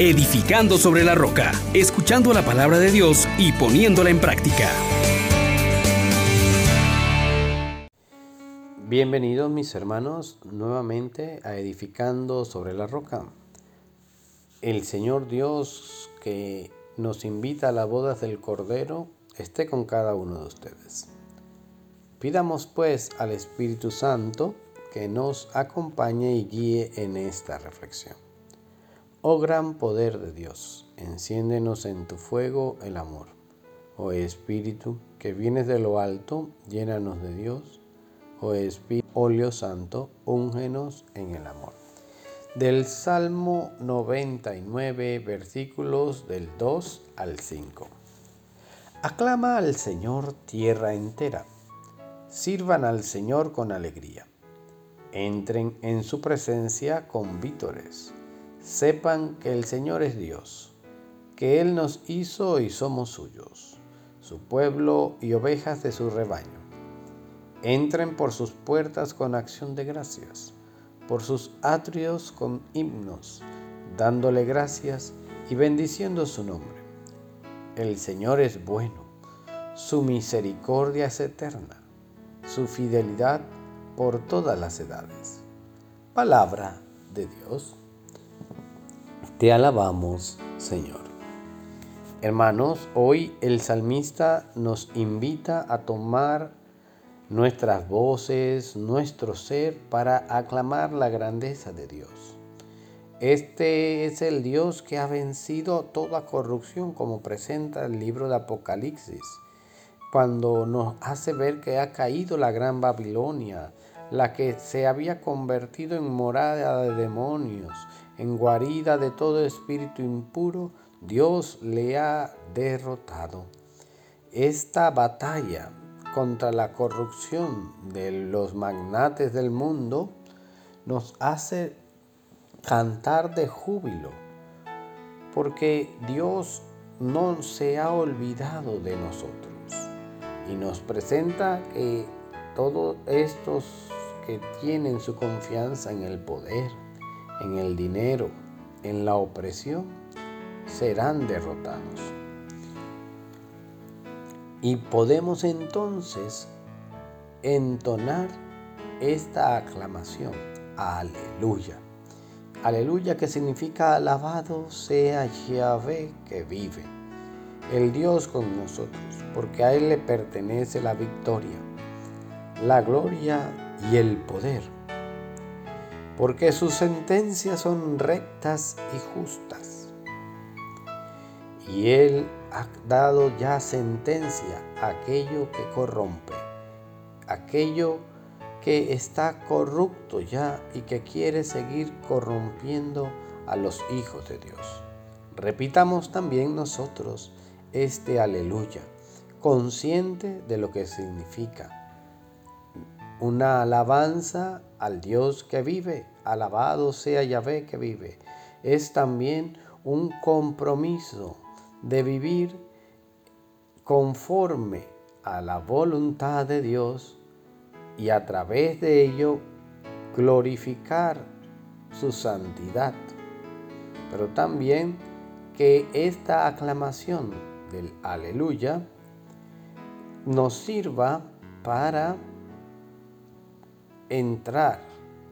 edificando sobre la roca, escuchando la palabra de Dios y poniéndola en práctica. Bienvenidos mis hermanos nuevamente a Edificando sobre la roca. El Señor Dios que nos invita a las bodas del Cordero esté con cada uno de ustedes. Pidamos pues al Espíritu Santo que nos acompañe y guíe en esta reflexión. Oh gran poder de Dios, enciéndenos en tu fuego el amor. Oh Espíritu, que vienes de lo alto, llénanos de Dios. Oh Espíritu, óleo santo, úngenos en el amor. Del Salmo 99, versículos del 2 al 5. Aclama al Señor tierra entera sirvan al Señor con alegría. Entren en su presencia con vítores. Sepan que el Señor es Dios, que Él nos hizo y somos suyos, su pueblo y ovejas de su rebaño. Entren por sus puertas con acción de gracias, por sus atrios con himnos, dándole gracias y bendiciendo su nombre. El Señor es bueno, su misericordia es eterna su fidelidad por todas las edades. Palabra de Dios. Te alabamos, Señor. Hermanos, hoy el salmista nos invita a tomar nuestras voces, nuestro ser, para aclamar la grandeza de Dios. Este es el Dios que ha vencido toda corrupción, como presenta el libro de Apocalipsis cuando nos hace ver que ha caído la gran Babilonia, la que se había convertido en morada de demonios, en guarida de todo espíritu impuro, Dios le ha derrotado. Esta batalla contra la corrupción de los magnates del mundo nos hace cantar de júbilo, porque Dios no se ha olvidado de nosotros y nos presenta que todos estos que tienen su confianza en el poder, en el dinero, en la opresión, serán derrotados. Y podemos entonces entonar esta aclamación, aleluya. Aleluya que significa alabado sea Yahvé que vive el Dios con nosotros, porque a Él le pertenece la victoria, la gloria y el poder, porque sus sentencias son rectas y justas. Y Él ha dado ya sentencia a aquello que corrompe, aquello que está corrupto ya y que quiere seguir corrompiendo a los hijos de Dios. Repitamos también nosotros este aleluya, consciente de lo que significa. Una alabanza al Dios que vive, alabado sea Yahvé que vive. Es también un compromiso de vivir conforme a la voluntad de Dios y a través de ello glorificar su santidad. Pero también que esta aclamación del aleluya nos sirva para entrar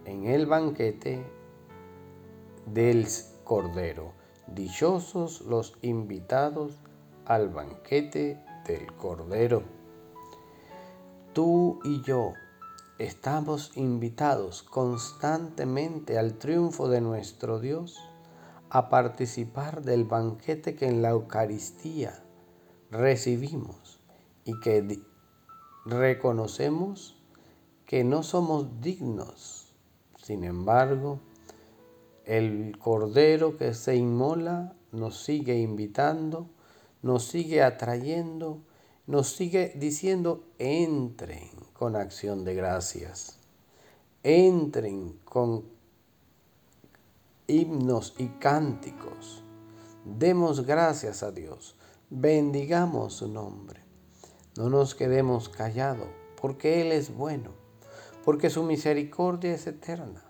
en el banquete del Cordero. Dichosos los invitados al banquete del Cordero. Tú y yo estamos invitados constantemente al triunfo de nuestro Dios a participar del banquete que en la Eucaristía recibimos y que reconocemos que no somos dignos. Sin embargo, el Cordero que se inmola nos sigue invitando, nos sigue atrayendo, nos sigue diciendo, entren con acción de gracias, entren con himnos y cánticos. Demos gracias a Dios bendigamos su nombre. No nos quedemos callados, porque Él es bueno, porque su misericordia es eterna,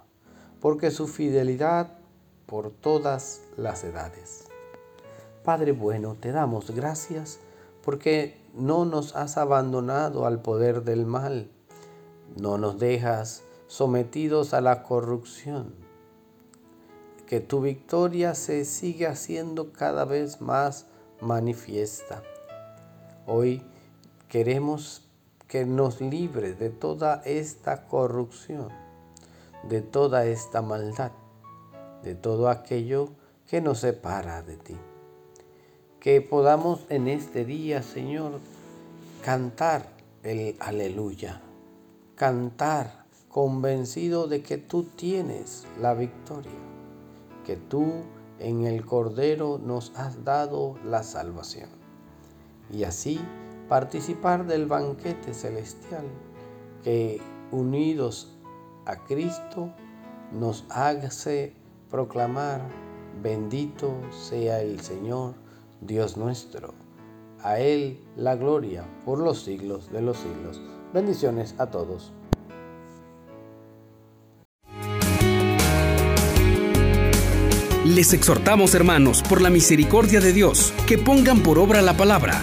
porque su fidelidad por todas las edades. Padre bueno, te damos gracias porque no nos has abandonado al poder del mal, no nos dejas sometidos a la corrupción, que tu victoria se sigue haciendo cada vez más manifiesta. Hoy queremos que nos libre de toda esta corrupción, de toda esta maldad, de todo aquello que nos separa de ti. Que podamos en este día, Señor, cantar el aleluya, cantar convencido de que tú tienes la victoria, que tú en el Cordero nos has dado la salvación. Y así participar del banquete celestial que unidos a Cristo nos hace proclamar, bendito sea el Señor, Dios nuestro. A Él la gloria por los siglos de los siglos. Bendiciones a todos. Les exhortamos, hermanos, por la misericordia de Dios, que pongan por obra la palabra